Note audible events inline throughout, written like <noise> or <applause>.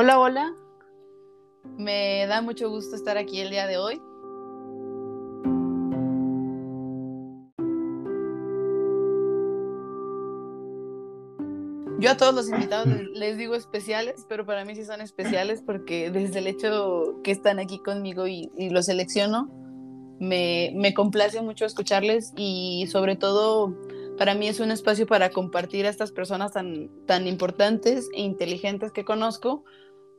Hola, hola. Me da mucho gusto estar aquí el día de hoy. Yo a todos los invitados les, digo especiales, pero para mí sí son especiales porque desde el hecho que están aquí conmigo y, los selecciono, me, me, complace mucho escucharles y sobre todo para mí es un espacio para compartir a estas personas tan, tan importantes e inteligentes que conozco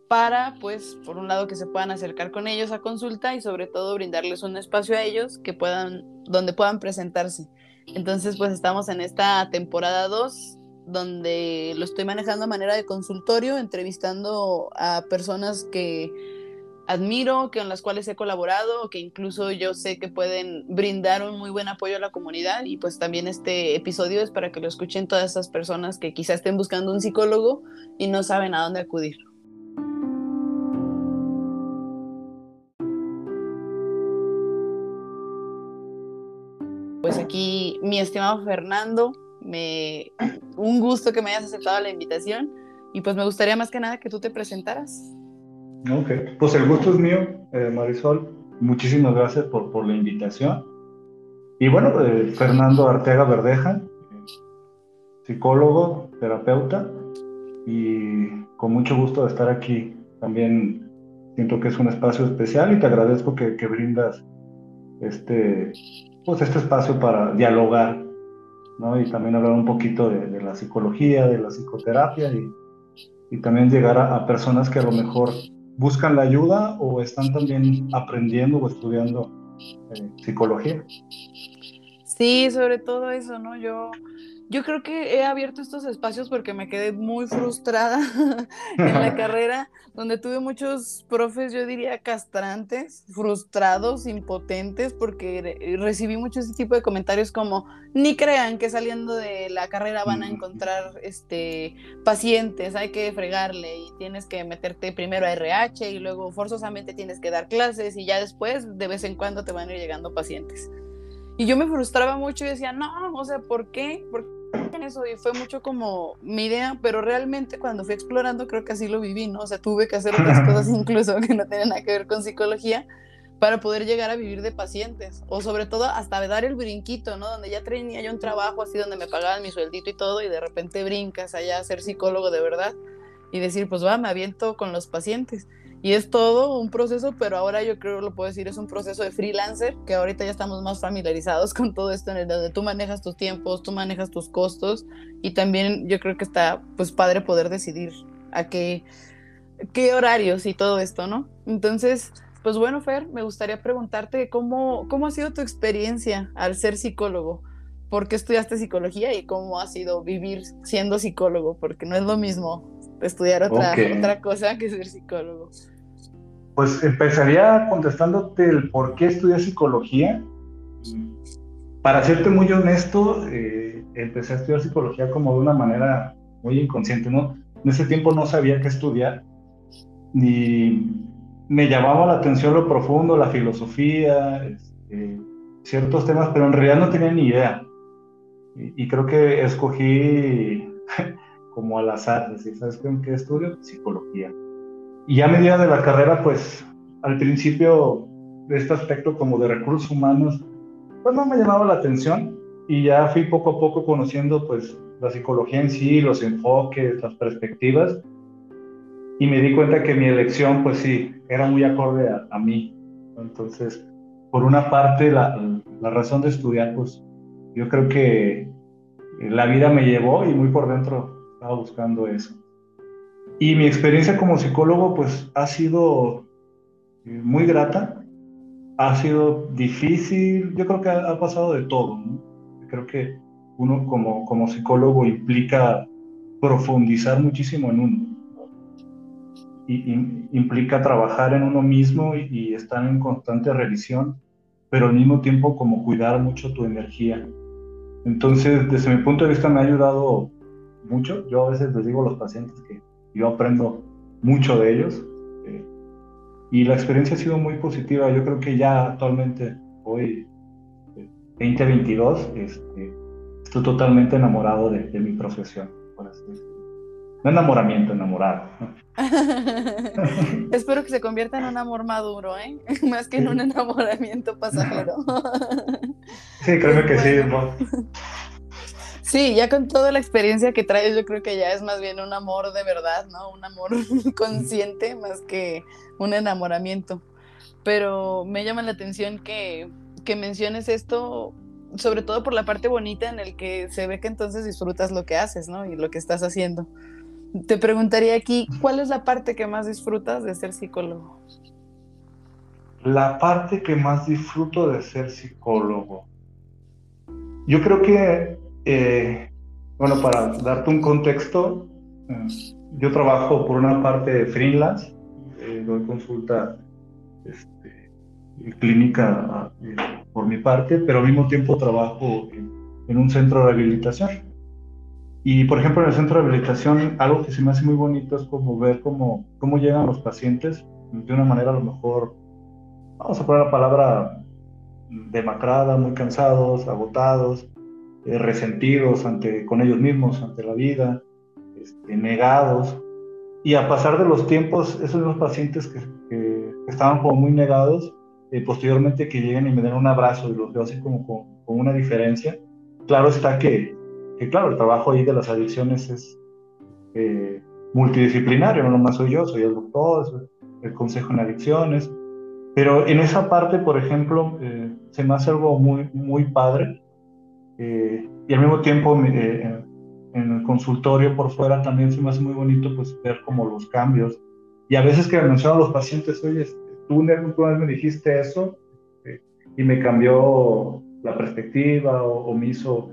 para, pues, por un lado que se puedan acercar con ellos a consulta y sobre todo brindarles un espacio a ellos que puedan, donde puedan presentarse. Entonces, pues estamos en esta temporada 2 donde lo estoy manejando a manera de consultorio, entrevistando a personas que admiro, con las cuales he colaborado, que incluso yo sé que pueden brindar un muy buen apoyo a la comunidad y pues también este episodio es para que lo escuchen todas esas personas que quizá estén buscando un psicólogo y no saben a dónde acudir. Pues aquí mi estimado Fernando, me, un gusto que me hayas aceptado la invitación y pues me gustaría más que nada que tú te presentaras. Ok, pues el gusto es mío, eh, Marisol. Muchísimas gracias por, por la invitación. Y bueno, eh, Fernando Arteaga Verdeja, psicólogo, terapeuta, y con mucho gusto de estar aquí. También siento que es un espacio especial y te agradezco que, que brindas este, pues este espacio para dialogar y también hablar un poquito de, la psicología, de la psicoterapia y, y también llegar a, personas que a lo mejor buscan la ayuda o están también aprendiendo o estudiando eh, psicología. Sí, sobre todo eso, ¿no? Yo yo creo que he abierto estos espacios porque me quedé muy frustrada <laughs> en la <laughs> carrera, donde tuve muchos profes, yo diría, castrantes, frustrados, impotentes, porque recibí mucho ese tipo de comentarios como, ni crean que saliendo de la carrera van a encontrar este, pacientes, hay que fregarle y tienes que meterte primero a RH y luego forzosamente tienes que dar clases y ya después de vez en cuando te van a ir llegando pacientes. Y yo me frustraba mucho y decía, no, o sea, ¿por qué? ¿Por qué? En eso y fue mucho como mi idea, pero realmente cuando fui explorando creo que así lo viví, ¿no? O sea, tuve que hacer otras cosas <laughs> incluso que no tienen nada que ver con psicología para poder llegar a vivir de pacientes o sobre todo hasta dar el brinquito, ¿no? Donde ya tenía yo un trabajo así donde me pagaban mi sueldito y todo y de repente brincas allá a ser psicólogo de verdad y decir, pues va, me aviento con los pacientes. Y es todo un proceso, pero ahora yo creo lo puedo decir, es un proceso de freelancer, que ahorita ya estamos más familiarizados <laughs> con todo esto, en el donde tú manejas tus tiempos, tú manejas tus costos, y también yo creo que está pues padre poder decidir a qué, qué horarios y todo esto, ¿no? Entonces, pues bueno, Fer, me gustaría preguntarte cómo, cómo ha sido tu experiencia al ser psicólogo. ¿Por qué estudiaste psicología y cómo ha sido vivir siendo psicólogo? Porque no es lo mismo estudiar otra, otra cosa que ser psicólogo. Pues empezaría contestándote el por qué estudié psicología. Para serte muy honesto, eh, empecé a estudiar psicología como de una manera muy inconsciente, ¿no? En ese tiempo no sabía qué estudiar, ni me llamaba la atención lo profundo, la filosofía, este, ciertos temas, pero en realidad no tenía ni idea. Y, y creo que escogí <laughs> como al azar, decir, ¿sabes qué, qué estudio? Psicología. Y ya a medida de la carrera, pues al principio este aspecto como de recursos humanos, pues no me llamaba la atención y ya fui poco a poco conociendo pues la psicología en sí, los enfoques, las perspectivas y me di cuenta que mi elección pues sí, era muy acorde a, a mí. Entonces, por una parte, la, la razón de estudiar, pues yo creo que la vida me llevó y muy por dentro estaba buscando eso. Y mi experiencia como psicólogo pues ha sido eh, muy grata, ha sido difícil, yo creo que ha, pasado de todo. Creo que uno como, como psicólogo implica profundizar muchísimo en uno. Y, implica trabajar en uno mismo y, y, estar en constante revisión, pero al mismo tiempo como cuidar mucho tu energía. Entonces, desde mi punto de vista me ha ayudado mucho. Yo a veces les digo a los pacientes que yo aprendo mucho de ellos eh, y la experiencia ha sido muy positiva. Yo creo que ya actualmente, hoy, 2022, este, estoy totalmente enamorado de, mi profesión, por así no enamoramiento, enamorado. <laughs> Espero que se convierta en un amor maduro, ¿eh? <laughs> Más que en un enamoramiento pasajero. sí, creo que sí. Sí, ya con toda la experiencia que traes, yo creo que ya es más bien un amor de verdad, ¿no? Un amor <laughs> consciente más que un enamoramiento. Pero me llama la atención que, que menciones esto, sobre todo por la parte bonita en el que se ve que entonces disfrutas lo que haces, ¿no? Y lo que estás haciendo. Te preguntaría aquí, ¿cuál es la parte que más disfrutas de ser psicólogo? La parte que más disfruto de ser psicólogo. Yo creo que, eh, bueno, para darte un contexto, eh, yo trabajo por una parte de freelance, eh, doy consulta este, clínica por mi parte, pero al mismo tiempo trabajo en un centro de rehabilitación. Y por ejemplo, en el centro de rehabilitación, algo que se me hace muy bonito es como ver cómo, cómo llegan los pacientes de una manera a lo mejor, vamos a poner la palabra demacrada, muy cansados, agotados, eh, resentidos ante, con ellos mismos, ante la vida, este, negados. Y a pasar de los tiempos, esos los pacientes que, que, estaban como muy negados, eh, posteriormente que lleguen y me den un abrazo y los veo así como con, con una diferencia, claro está que que claro, el trabajo ahí de las adicciones es eh, multidisciplinario, no nomás soy yo, soy el doctor, soy el consejo en adicciones, pero en esa parte, por ejemplo, eh, se me hace algo muy, muy padre eh, y al mismo tiempo en el consultorio por fuera también se me hace muy bonito pues ver como los cambios y a veces que me mencionan los pacientes, oye, tú una vez me dijiste eso y me cambió la perspectiva o me hizo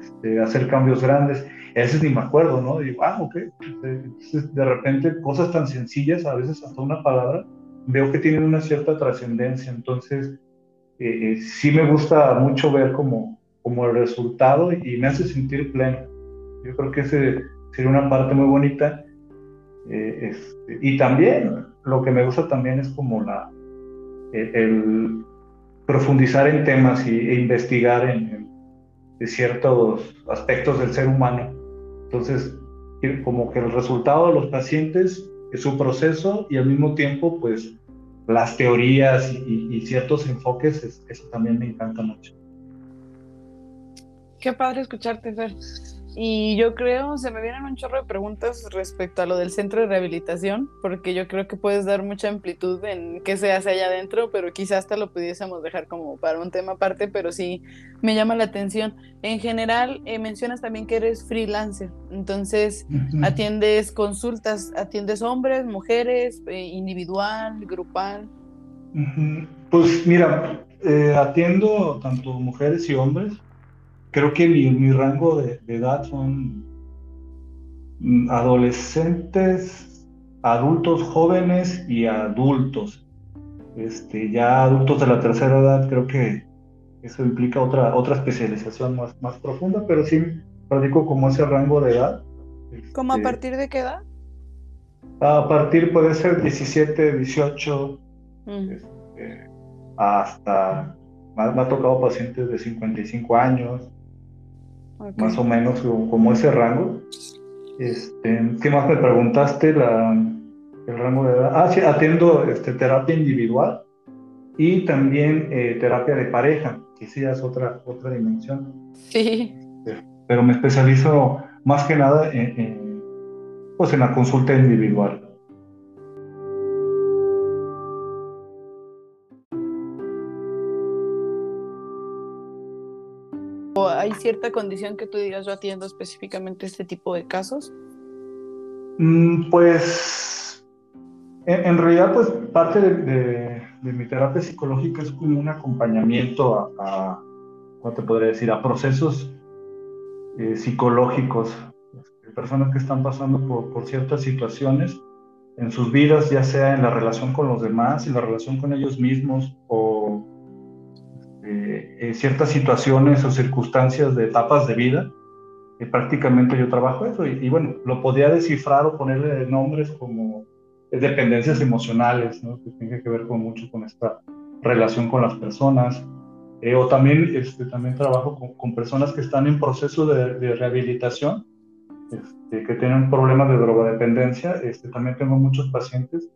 este, hacer cambios grandes. A veces ni me acuerdo, ¿no? Digo, ah, ok. Entonces, de repente, cosas tan sencillas, a veces hasta una palabra, veo que tienen una cierta trascendencia. Entonces, eh, eh, sí me gusta mucho ver como, como el resultado y me hace sentir pleno. Yo creo que ese sería una parte muy bonita. Eh, y también, lo que me gusta también es como la, el, profundizar en temas y, e investigar en ciertos aspectos del ser humano. Entonces, como que el resultado de los pacientes es su proceso y al mismo tiempo, pues, las teorías y, ciertos enfoques, eso también me encanta mucho. Qué padre escucharte, Fer. Y yo creo, se me vienen un chorro de preguntas respecto a lo del centro de rehabilitación, porque yo creo que puedes dar mucha amplitud en qué se hace allá adentro, pero quizás hasta lo pudiésemos dejar como para un tema aparte, pero sí me llama la atención. En general, eh, mencionas también que eres freelancer, entonces atiendes consultas, atiendes hombres, mujeres, eh, individual, grupal. Pues mira, eh, atiendo tanto mujeres y hombres creo que mi, rango de, edad son mm, adolescentes, adultos jóvenes y adultos. Este, ya adultos de la tercera edad, creo que eso implica otra, otra especialización más, más profunda, pero sí practico como ese rango de edad. ¿Cómo a este, partir de qué edad? A partir puede ser 17, 18, mm. este, hasta, me ha tocado pacientes de 55 años, más o menos como ese rango. Este, ¿Qué más me preguntaste? La, el rango de edad. Ah, sí, atiendo este, terapia individual y también eh, terapia de pareja, que sí es otra, otra dimensión. Sí. Pero me especializo más que nada en, pues en la consulta individual. Hay cierta condición que tú digas yo atiendo específicamente este tipo de casos? Mm, pues en, realidad pues parte de, mi terapia psicológica es como un acompañamiento a, ¿cómo te podría decir? A procesos eh, psicológicos de personas que están pasando por, por ciertas situaciones en sus vidas, ya sea en la relación con los demás, en la relación con ellos mismos o eh, eh, ciertas situaciones o circunstancias de etapas de vida, que prácticamente yo trabajo eso. Y, bueno, lo podía descifrar o ponerle nombres como dependencias emocionales, ¿no? que tiene que ver con mucho con esta relación con las personas. Eh, o también, este, también trabajo con, con, personas que están en proceso de, de rehabilitación este, que tienen problemas de drogodependencia. Este, también tengo muchos pacientes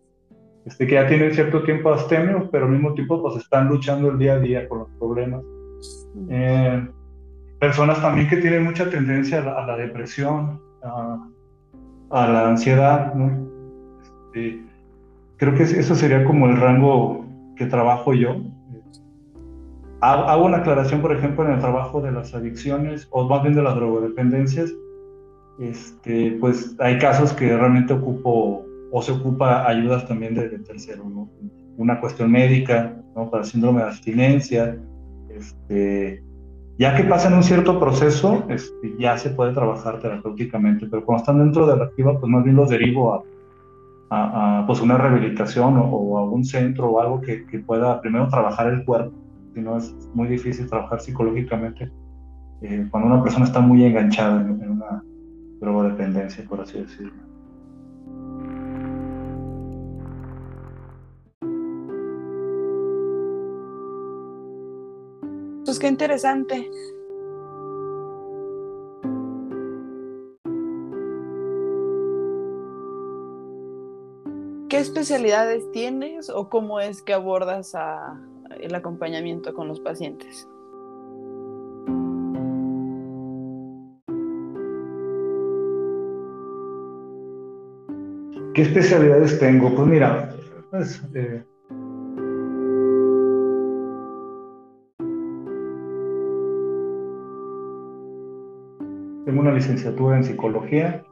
este, que ya tienen cierto tiempo abstemio, pero al mismo tiempo pues están luchando el día a día con los problemas. Eh, personas también que tienen mucha tendencia a la, depresión, a, la ansiedad, este, creo que eso sería como el rango que trabajo yo. Hago una aclaración, por ejemplo, en el trabajo de las adicciones, o más bien de las drogodependencias, este, pues hay casos que realmente ocupo o se ocupa ayudas también de, tercero. Una cuestión médica, ¿no? Para síndrome de abstinencia, este, ya que pasan un cierto proceso, este, ya se puede trabajar terapéuticamente, pero cuando están dentro de la activa, pues más bien los derivo a, a, pues una rehabilitación o, a un centro o algo que, pueda primero trabajar el cuerpo, si no es muy difícil trabajar psicológicamente eh, cuando una persona está muy enganchada en, en una drogodependencia, por así decirlo. Pues qué interesante. ¿Qué especialidades tienes o cómo es que abordas el acompañamiento con los pacientes? ¿Qué especialidades tengo? Pues mira, pues, eh, licenciatura en psicología.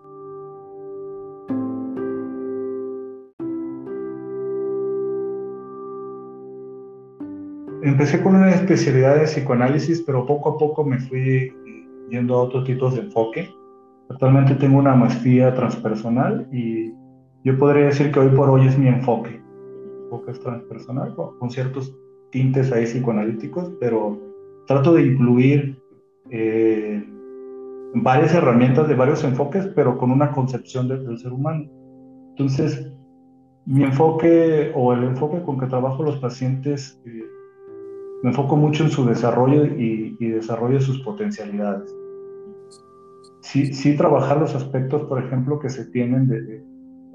Empecé con una especialidad de psicoanálisis, pero poco a poco me fui yendo a otros tipos de enfoque. Actualmente tengo una maestría transpersonal y yo podría decir que hoy por hoy es mi enfoque. Mi enfoque es transpersonal, con ciertos tintes ahí psicoanalíticos, pero trato de incluir eh, varias herramientas de varios enfoques, pero con una concepción del ser humano. Entonces, mi enfoque o el enfoque con que trabajo los pacientes, eh, me enfoco mucho en su desarrollo y, desarrollo de sus potencialidades. Sí, sí, trabajar los aspectos, por ejemplo, que se tienen de,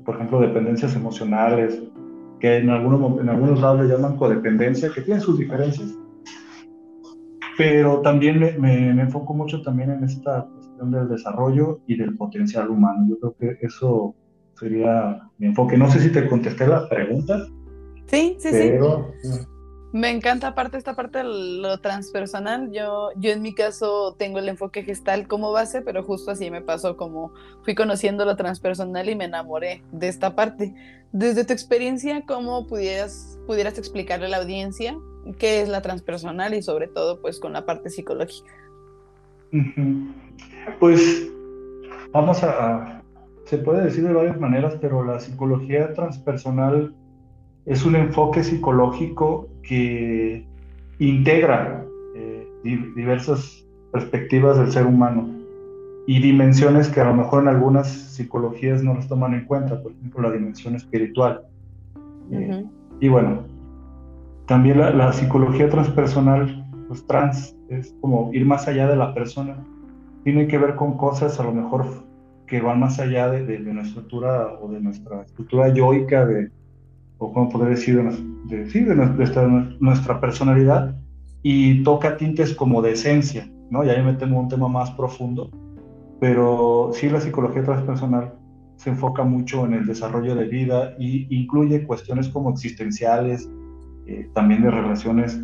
por ejemplo, dependencias emocionales, que en algunos, en algunos lados le llaman codependencia, que tienen sus diferencias, pero también me, me, me enfoco mucho también en esta del desarrollo y del potencial humano. Yo creo que eso sería mi enfoque. No sé si te contesté la pregunta. Sí, sí, sí. Me encanta aparte esta parte de lo transpersonal. Yo, yo en mi caso tengo el enfoque gestal como base, pero justo así me pasó como fui conociendo lo transpersonal y me enamoré de esta parte. Desde tu experiencia, ¿cómo pudieras, pudieras explicarle a la audiencia qué es la transpersonal y sobre todo pues con la parte psicológica? Pues vamos a, se puede decir de varias maneras, pero la psicología transpersonal es un enfoque psicológico que integra eh, diversas perspectivas del ser humano y dimensiones que a lo mejor en algunas psicologías no las toman en cuenta, por ejemplo la dimensión espiritual. Eh, y bueno, también la, la, psicología transpersonal, pues trans, es como ir más allá de la persona tiene que ver con cosas a lo mejor que van más allá de, nuestra estructura o de nuestra estructura yoica, de, o como poder decir, de, sí, de, nuestra, nuestra, personalidad, y toca tintes como de esencia, ¿no? Y ahí metemos un tema más profundo, pero sí la psicología transpersonal se enfoca mucho en el desarrollo de vida y incluye cuestiones como existenciales, eh, también de relaciones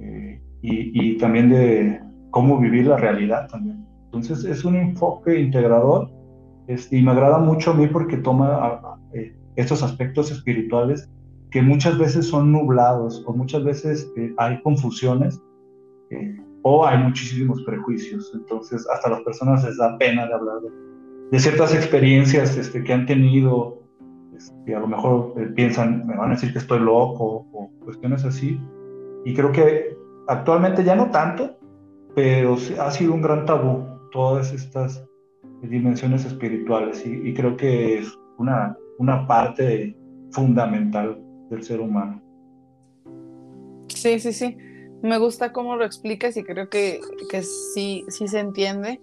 eh, y, y también de cómo vivir la realidad también. Entonces es un enfoque integrador este, y me agrada mucho a mí porque toma eh, estos aspectos espirituales que muchas veces son nublados o muchas veces eh, hay confusiones eh, o hay muchísimos prejuicios. Entonces hasta las personas les da pena de hablar de, ciertas experiencias este, que han tenido y este, a lo mejor piensan, me van a decir que estoy loco o cuestiones así. Y creo que actualmente ya no tanto, pero ha sido un gran tabú todas estas dimensiones espirituales y, creo que es una, una parte fundamental del ser humano. Sí, sí, sí. Me gusta cómo lo explicas y creo que, que sí, sí se entiende.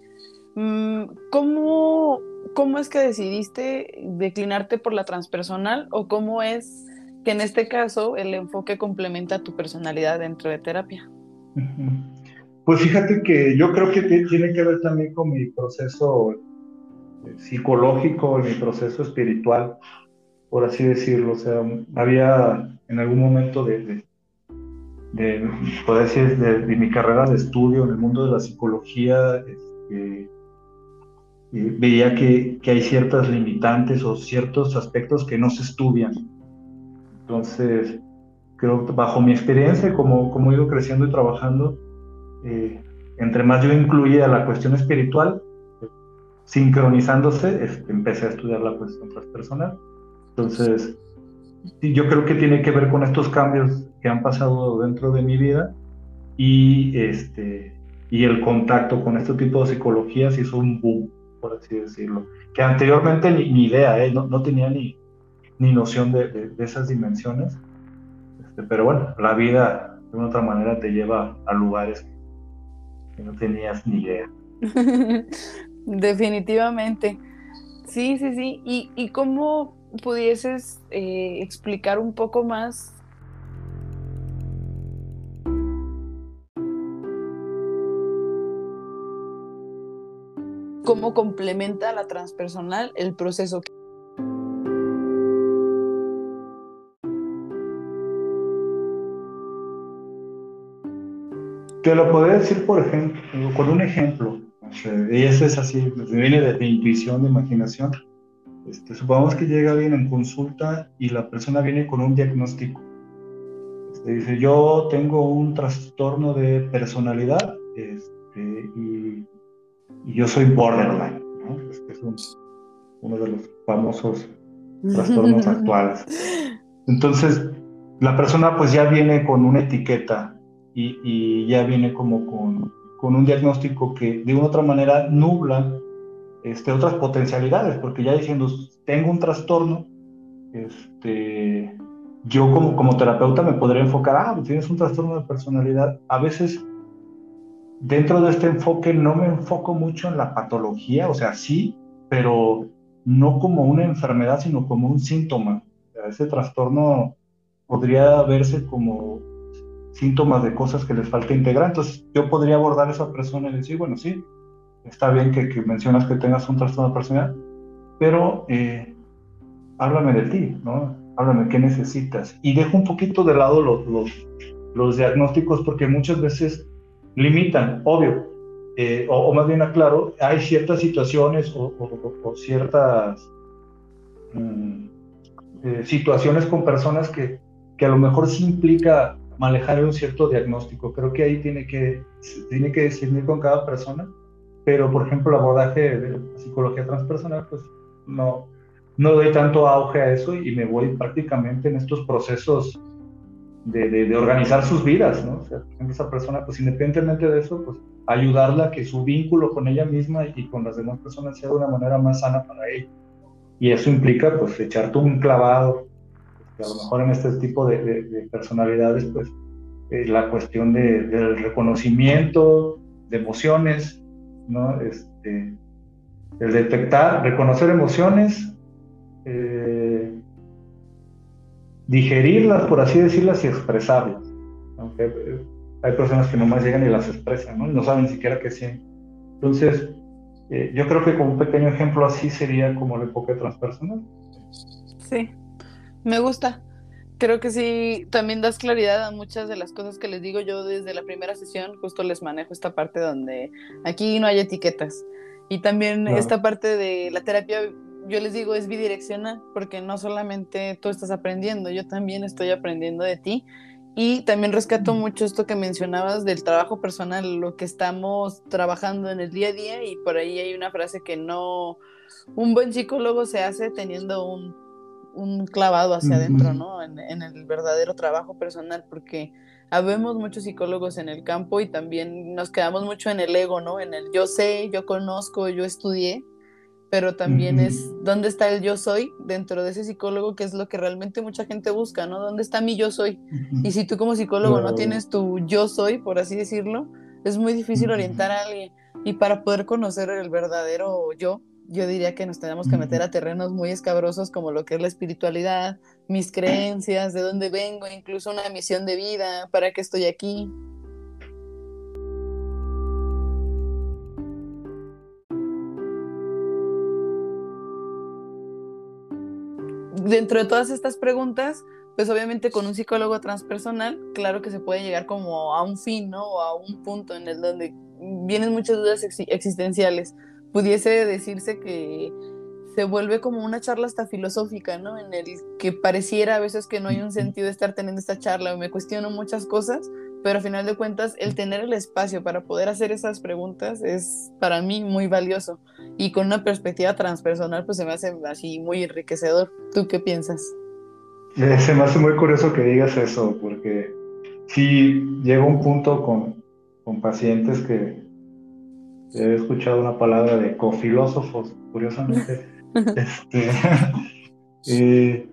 Mm, ¿Cómo, ¿Cómo es que decidiste declinarte por la transpersonal o cómo es que en este caso el enfoque complementa tu personalidad dentro de terapia? Pues fíjate que yo creo que tiene que ver también con mi proceso eh, psicológico, mi proceso espiritual, por así decirlo. O sea, había en algún momento de, de, decir, de, mi carrera de estudio en el mundo de la psicología, este, veía que, que, hay ciertas limitantes o ciertos aspectos que no se estudian. Entonces, creo que bajo mi experiencia, como, como he ido creciendo y trabajando, eh, entre más yo incluía la cuestión espiritual, sincronizándose, empecé a estudiar la cuestión transpersonal. Entonces, yo creo que tiene que ver con estos cambios que han pasado dentro de mi vida y, este, y el contacto con este tipo de psicologías hizo un boom, por así decirlo. Que anteriormente ni, idea, ¿eh? no, no, tenía ni, ni noción de, de, esas dimensiones. Este, pero bueno, la vida de una otra manera te lleva a lugares no tenías ni idea. <laughs> Definitivamente. Sí, sí, sí. ¿Y, y cómo pudieses eh, explicar un poco más cómo complementa la transpersonal el proceso. Te lo podría decir, por ejemplo, con un ejemplo. y eso es así, viene de, de intuición, de imaginación. Este, supongamos que llega alguien en consulta y la persona viene con un diagnóstico. Este, dice, yo tengo un trastorno de personalidad este, y, yo soy borderline, ¿no? Este es uno de los famosos <laughs> trastornos actuales. Entonces, la persona pues ya viene con una etiqueta y, y ya viene como con, con, un diagnóstico que de una otra manera nubla este, otras potencialidades, porque ya diciendo, tengo un trastorno, este, yo como, como terapeuta me podría enfocar, ah, tienes un trastorno de personalidad. A veces, dentro de este enfoque, no me enfoco mucho en la patología, o sea, sí, pero no como una enfermedad, sino como un síntoma. ese trastorno podría verse como síntomas de cosas que les falta integrar. Entonces, yo podría abordar a esa persona y decir, bueno, sí, está bien que, mencionas que tengas un trastorno personal, pero eh, háblame de ti, ¿no? Háblame qué necesitas. Y dejo un poquito de lado los, los, los diagnósticos porque muchas veces limitan, obvio, eh, o, más bien aclaro, hay ciertas situaciones o, ciertas mm, eh, situaciones con personas que, que a lo mejor sí implica manejar un cierto diagnóstico. Creo que ahí tiene que, tiene que decidir con cada persona pero por ejemplo el abordaje de psicología transpersonal, pues no, no doy tanto auge a eso y me voy prácticamente en estos procesos de, de, organizar sus vidas, ¿no? O sea, esa persona, pues independientemente de eso, pues ayudarla a que su vínculo con ella misma y con las demás personas sea de una manera más sana para ella. Y eso implica, pues, echarte un clavado, a lo mejor en este tipo de, de personalidades, pues, eh, la cuestión del reconocimiento de emociones, ¿no? Este, el detectar, reconocer emociones, eh, digerirlas, por así decirlas, y expresarlas. Aunque eh, hay personas que nomás llegan y las expresan, ¿no? no saben siquiera que sí. Entonces, yo creo que como un pequeño ejemplo así sería como el enfoque transpersonal. Sí, me gusta. Creo que sí, también das claridad a muchas de las cosas que les digo. Yo desde la primera sesión, justo les manejo esta parte donde aquí no hay etiquetas. Y también esta parte de la terapia, yo les digo, es bidireccional, porque no solamente tú estás aprendiendo, yo también estoy aprendiendo de ti. Y también rescato mucho esto que mencionabas del trabajo personal, lo que estamos trabajando en el día a día, y por ahí hay una frase que no, un buen psicólogo se hace teniendo un un clavado hacia adentro, ¿no? En, el verdadero trabajo personal, porque habemos muchos psicólogos en el campo y también nos quedamos mucho en el ego, ¿no? En el yo sé, yo conozco, yo estudié, pero también es dónde está el yo soy dentro de ese psicólogo, que es lo que realmente mucha gente busca, ¿no? ¿Dónde está mi yo soy? Y si tú como psicólogo no tienes tu yo soy, por así decirlo, es muy difícil orientar a alguien. Y para poder conocer el verdadero yo, yo diría que nos tenemos que meter a terrenos muy escabrosos como lo que es la espiritualidad, mis creencias, de dónde vengo, incluso una misión de vida, para qué estoy aquí. Dentro de todas estas preguntas, pues obviamente con un psicólogo transpersonal, claro que se puede llegar como a un fin, ¿no? O a un punto en el donde vienen muchas dudas existenciales pudiese decirse que se vuelve como una charla hasta filosófica, ¿no? En el que pareciera a veces que no hay un sentido de estar teniendo esta charla, me cuestiono muchas cosas, pero a final de cuentas el tener el espacio para poder hacer esas preguntas es para mí muy valioso y con una perspectiva transpersonal pues se me hace así muy enriquecedor. ¿Tú qué piensas? Se me hace muy curioso que digas eso, porque sí llega un punto con, con pacientes que he escuchado una palabra de cofilósofos, curiosamente. <laughs> este, <laughs> eh,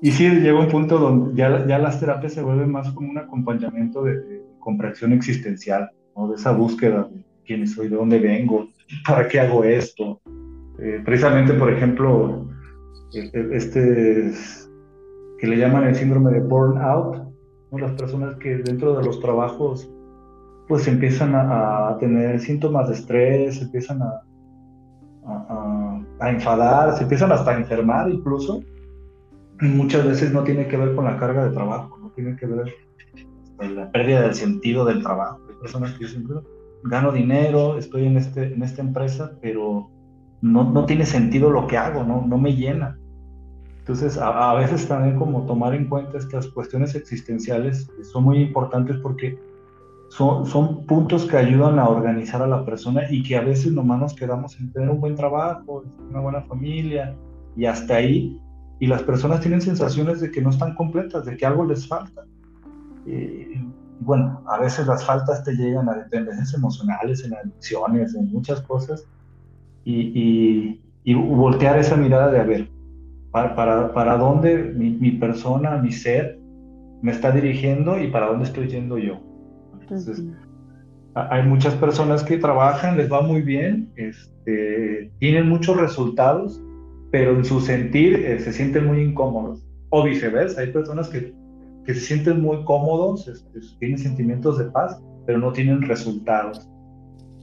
y sí, llega un punto donde ya, ya las terapias se vuelven más como un acompañamiento de, comprensión existencial, ¿no? de esa búsqueda de quién soy, de dónde vengo, para qué hago esto. Eh, precisamente, por ejemplo, este que le llaman el síndrome de burnout, ¿no? las personas que dentro de los trabajos pues empiezan a, tener síntomas de estrés, empiezan a, a, enfadar, se empiezan hasta a enfermar incluso. muchas veces no tiene que ver con la carga de trabajo, no tiene que ver con la pérdida del sentido del trabajo. Hay personas que dicen, gano dinero, estoy en, este, en esta empresa, pero no, no tiene sentido lo que hago, no, no me llena. Entonces, a, a, veces también como tomar en cuenta estas cuestiones existenciales son muy importantes porque son, puntos que ayudan a organizar a la persona y que a veces nomás nos quedamos en tener un buen trabajo, una buena familia y hasta ahí. Y las personas tienen sensaciones de que no están completas, de que algo les falta. Y, bueno, a veces las faltas te llegan a dependencias emocionales, en adicciones, en muchas cosas. Y, y, voltear esa mirada de, a ver, para, para, para dónde mi, mi persona, mi ser, me está dirigiendo y para dónde estoy yendo yo entonces, hay muchas personas que trabajan, les va muy bien, este, tienen muchos resultados, pero en su sentir eh, se sienten muy incómodos. O viceversa, hay personas que, que se sienten muy cómodos, este, tienen sentimientos de paz, pero no tienen resultados.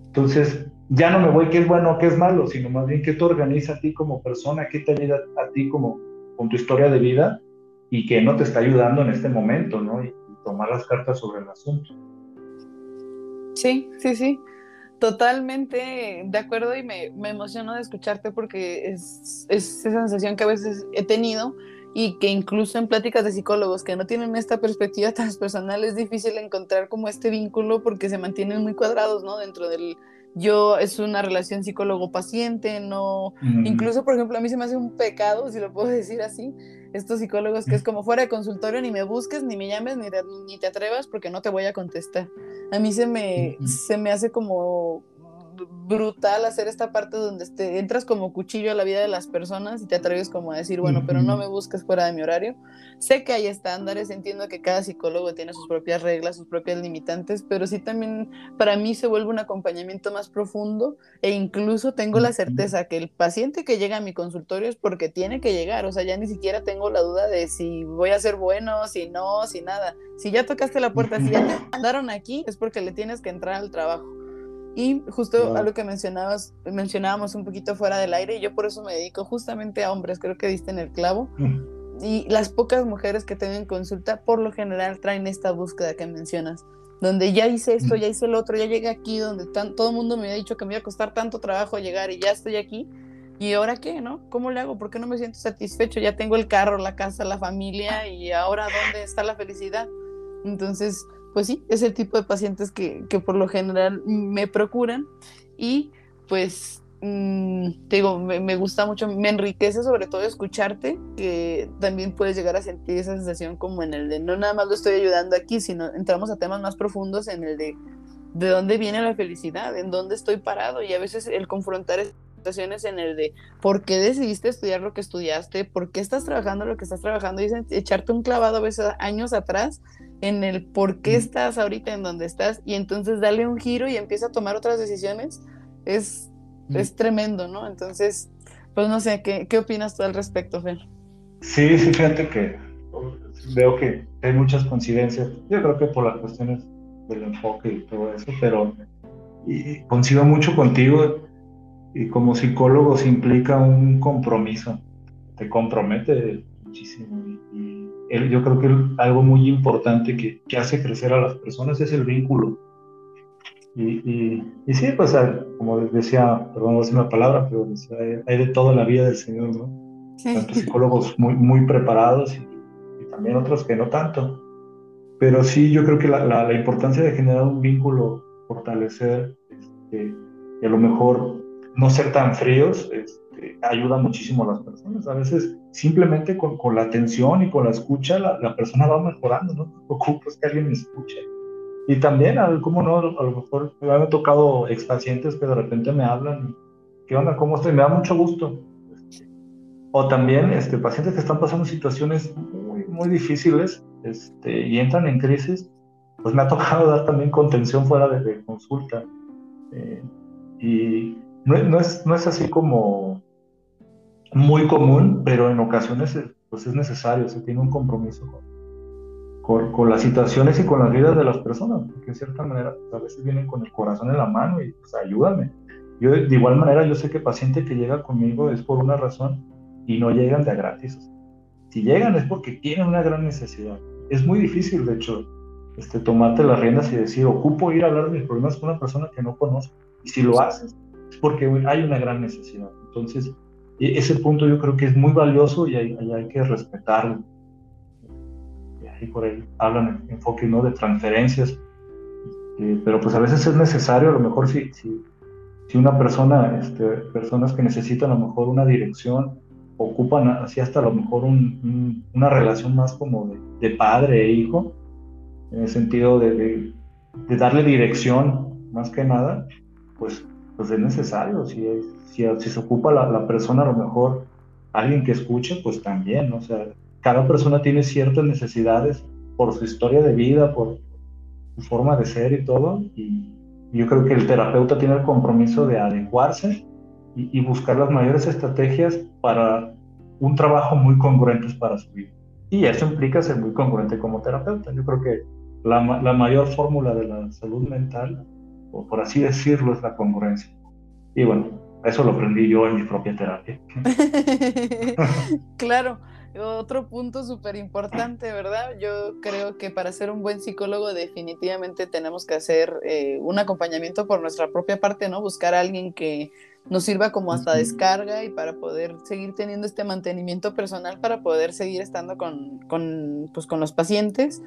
Entonces, ya no me voy qué es bueno o qué es malo, sino más bien qué te organiza a ti como persona, qué te ayuda a ti como con tu historia de vida y que no te está ayudando en este momento, ¿no? y tomar las cartas sobre el asunto. Sí, sí, sí. Totalmente de acuerdo y me, me emociono de escucharte porque es, esa sensación que a veces he tenido y que incluso en pláticas de psicólogos que no tienen esta perspectiva <laughs> transpersonal es difícil encontrar como este vínculo porque se mantienen muy cuadrados, ¿no? Dentro del yo es una relación psicólogo-paciente, no, incluso por ejemplo a mí se me hace un pecado, si lo puedo <laughs> decir así, estos psicólogos que es como fuera de consultorio, ni me busques, ni me llames, ni te, ni te atrevas porque no te voy a contestar. A mí se me, se me hace como brutal hacer esta parte donde te entras como cuchillo a la vida de las personas y te atreves como a decir, bueno, pero no me busques fuera de mi horario. Sé que hay estándares, entiendo que cada psicólogo tiene sus propias reglas, sus propias limitantes, pero sí también para mí se vuelve un acompañamiento más profundo e incluso tengo la certeza que el paciente que llega a mi consultorio es porque tiene que llegar, o sea, ya ni siquiera tengo la duda de si voy a ser bueno, si no, si nada. Si ya tocaste la puerta, si ya te mandaron aquí, es porque le tienes que entrar al trabajo. Y justo a lo que mencionabas, mencionábamos un poquito fuera del aire, y yo por eso me dedico justamente a hombres, creo que diste en el clavo. Y las pocas mujeres que tengo en consulta, por lo general, traen esta búsqueda que mencionas, donde ya hice esto, ya hice el otro, ya llegué aquí, donde todo el mundo me ha dicho que me iba a costar tanto trabajo llegar y ya estoy aquí. ¿Y ahora qué, no? ¿Cómo le hago? ¿Por qué no me siento satisfecho? Ya tengo el carro, la casa, la familia, y ahora ¿dónde está la felicidad? Entonces, pues sí, es el tipo de pacientes que, por lo general me procuran y pues mm, te digo, me, gusta mucho, me enriquece sobre todo escucharte, que también puedes llegar a sentir esa sensación como en el de no nada más lo estoy ayudando aquí, sino entramos a temas más profundos en el de de dónde viene la felicidad, en dónde estoy parado y a veces el confrontar situaciones en el de por qué decidiste estudiar lo que estudiaste, por qué estás trabajando lo que estás trabajando y echarte un clavado a veces años atrás en el por qué estás ahorita en donde estás y entonces dale un giro y empieza a tomar otras decisiones, es, es tremendo, ¿no? Entonces, pues no sé, ¿qué, qué opinas tú al respecto, Fer? Sí, sí, fíjate que veo que hay muchas coincidencias. Yo creo que por las cuestiones del enfoque y todo eso, pero y coincido mucho contigo y como psicólogo se implica un compromiso, te compromete muchísimo y, yo creo que algo muy importante que, que, hace crecer a las personas es el vínculo. Y, y, sí, pues como decía, perdón, no una palabra, pero hay, de todo en la vida del Señor, ¿no? Tantos psicólogos muy, muy preparados y, también otros que no tanto. Pero sí, yo creo que la, la, importancia de generar un vínculo, fortalecer, este, y a lo mejor no ser tan fríos, este, ayuda muchísimo a las personas. A veces simplemente con, con la atención y con la escucha la, la, persona va mejorando, no te preocupes que alguien me escuche. Y también, como no, a lo mejor me han tocado expacientes que de repente me hablan, ¿qué onda? ¿Cómo estoy? Me da mucho gusto. O también este, pacientes que están pasando situaciones muy, muy difíciles este, y entran en crisis, pues me ha tocado <laughs> dar también contención fuera de, consulta. Eh, y no, no, es, no es así como muy común, pero en ocasiones pues es necesario, se tiene un compromiso con, con, las situaciones y con las vidas de las personas, porque en cierta manera pues, a veces vienen con el corazón en la mano y pues ayúdame. Yo de igual manera yo sé que paciente que llega conmigo es por una razón y no llegan de a gratis. Si llegan es porque tienen una gran necesidad. Es muy difícil, de hecho, este, tomarte las riendas y decir, ocupo ir a hablar de mis problemas con una persona que no conozco. Y si lo haces, es porque hay una gran necesidad. Entonces, e, ese punto yo creo que es muy valioso y hay, hay que respetarlo. Y ahí por ahí hablan en enfoque ¿no? de transferencias, eh, pero pues a veces es necesario, a lo mejor si, si, si una persona, este, personas que necesitan a lo mejor una dirección, ocupan así hasta a lo mejor un, una relación más como de, padre e hijo, en el sentido de, de, de darle dirección más que nada, pues pues es necesario. Si, si, si se ocupa la, la, persona, a lo mejor alguien que escuche, pues también. O sea, cada persona tiene ciertas necesidades por su historia de vida, por su forma de ser y todo. Y yo creo que el terapeuta tiene el compromiso de adecuarse y, y buscar las mayores estrategias para un trabajo muy congruente para su vida. Y eso implica ser muy congruente como terapeuta. Yo creo que la, la mayor fórmula de la salud mental o por así decirlo, es la congruencia. Y bueno, eso lo aprendí yo en mi propia terapia. <laughs> claro, otro punto súper importante, ¿verdad? Yo creo que para ser un buen psicólogo definitivamente tenemos que hacer eh, un acompañamiento por nuestra propia parte, ¿no? Buscar a alguien que nos sirva como hasta descarga y para poder seguir teniendo este mantenimiento personal, para poder seguir estando con, con, pues, con los pacientes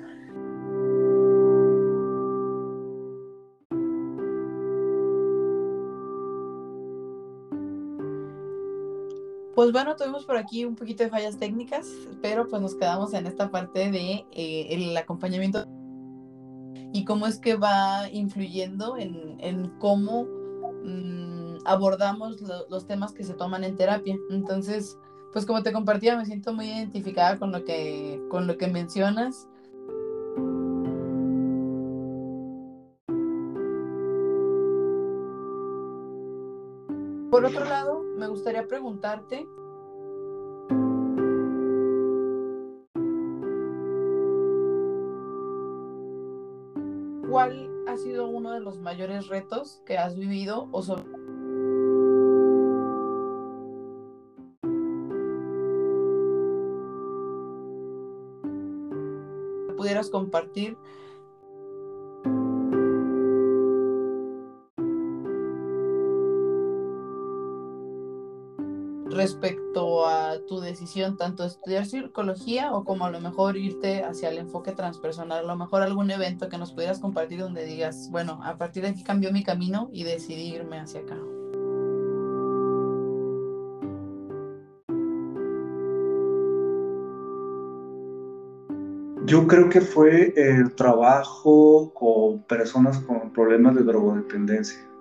Pues bueno, tuvimos por aquí un poquito de fallas técnicas, pero pues nos quedamos en esta parte de eh, el acompañamiento y cómo es que va influyendo en, en cómo mm, abordamos los temas que se toman en terapia. Entonces, pues como te compartía, me siento muy identificada con lo que, con lo que mencionas. Por otro lado, me gustaría preguntarte ¿Cuál ha sido uno de los mayores retos que has vivido o sobre pudieras compartir respecto a tu decisión, tanto estudiar psicología o como a lo mejor irte hacia el enfoque transpersonal, a lo mejor algún evento que nos pudieras compartir donde digas, bueno, a partir de aquí cambió mi camino y decidí irme hacia acá. Yo creo que fue el trabajo con personas con problemas de drogodependencia.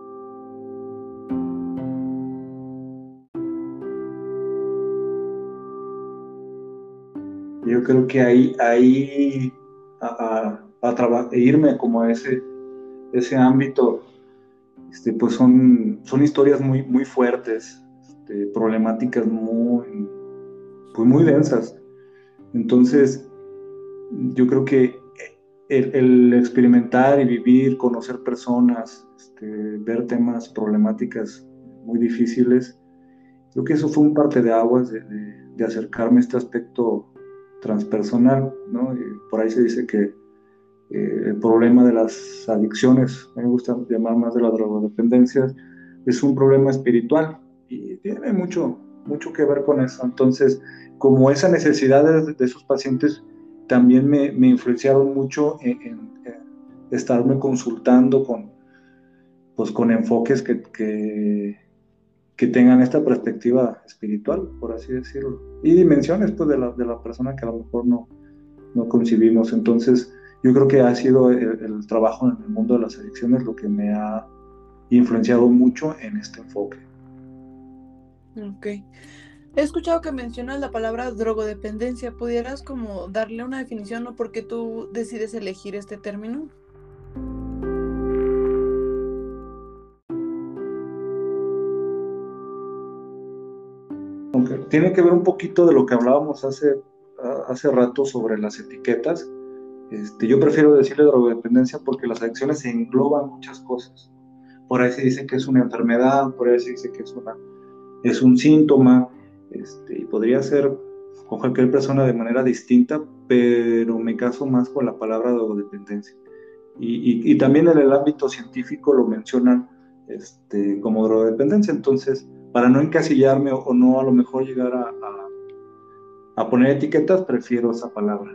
Creo que ahí, ahí a e irme como a ese, ese ámbito, este, pues son, son historias muy, muy fuertes, este, problemáticas muy, pues muy densas. Entonces, yo creo que el, experimentar y vivir, conocer personas, este, ver temas, problemáticas muy difíciles, creo que eso fue un parte de aguas de, acercarme a este aspecto transpersonal, ¿no? por ahí se dice que eh, el problema de las adicciones, me gusta llamar más de la drogodependencia, es un problema espiritual y tiene mucho, mucho que ver con eso. Entonces, como esa necesidad de, esos pacientes también me, me influenciaron mucho en, estarme consultando con, pues, con enfoques que, que, que, tengan esta perspectiva espiritual, por así decirlo, y dimensiones pues, de, la, de la persona que a lo mejor no, no concibimos. Entonces, yo creo que ha sido el, el, trabajo en el mundo de las adicciones lo que me ha influenciado mucho en este enfoque. Ok. He escuchado que mencionas la palabra drogodependencia. ¿Pudieras como darle una definición o por qué tú decides elegir este término? Tiene que ver un poquito de lo que hablábamos hace, hace rato sobre las etiquetas. Este, yo prefiero decirle drogodependencia porque las adicciones engloban muchas cosas. Por ahí se dice que es una enfermedad, por ahí se dice que es, una, es un síntoma, este, y podría ser con cualquier persona de manera distinta, pero me caso más con la palabra drogodependencia. Y, y, también en el ámbito científico lo mencionan este, como drogodependencia, entonces para no encasillarme o, no a lo mejor llegar a, a, poner etiquetas, prefiero esa palabra.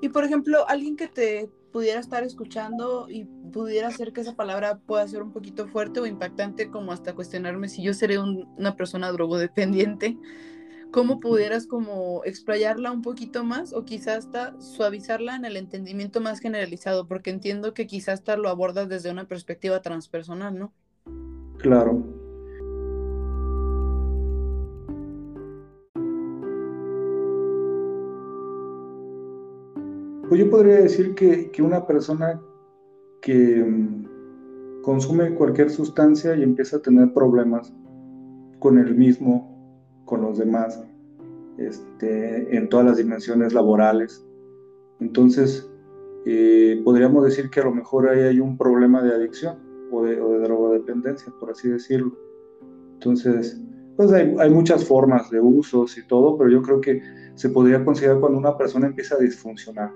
Y por ejemplo, alguien que te pudiera estar escuchando y pudiera ser que esa palabra pueda ser un poquito fuerte o impactante, como hasta cuestionarme si yo seré una persona drogodependiente, ¿cómo pudieras como explayarla un poquito más o quizás hasta suavizarla en el entendimiento más generalizado? Porque entiendo que quizás hasta lo abordas desde una perspectiva transpersonal, ¿no? Claro, Pues yo podría decir que, una persona que mm, consume cualquier sustancia y empieza a tener problemas con el mismo, con los demás, este, en todas las dimensiones laborales. Entonces, eh, podríamos decir que a lo mejor ahí hay un problema de adicción o de, drogodependencia, por así decirlo. Entonces, pues hay, hay, muchas formas de usos y todo, pero yo creo que se podría considerar cuando una persona empieza a disfuncionar.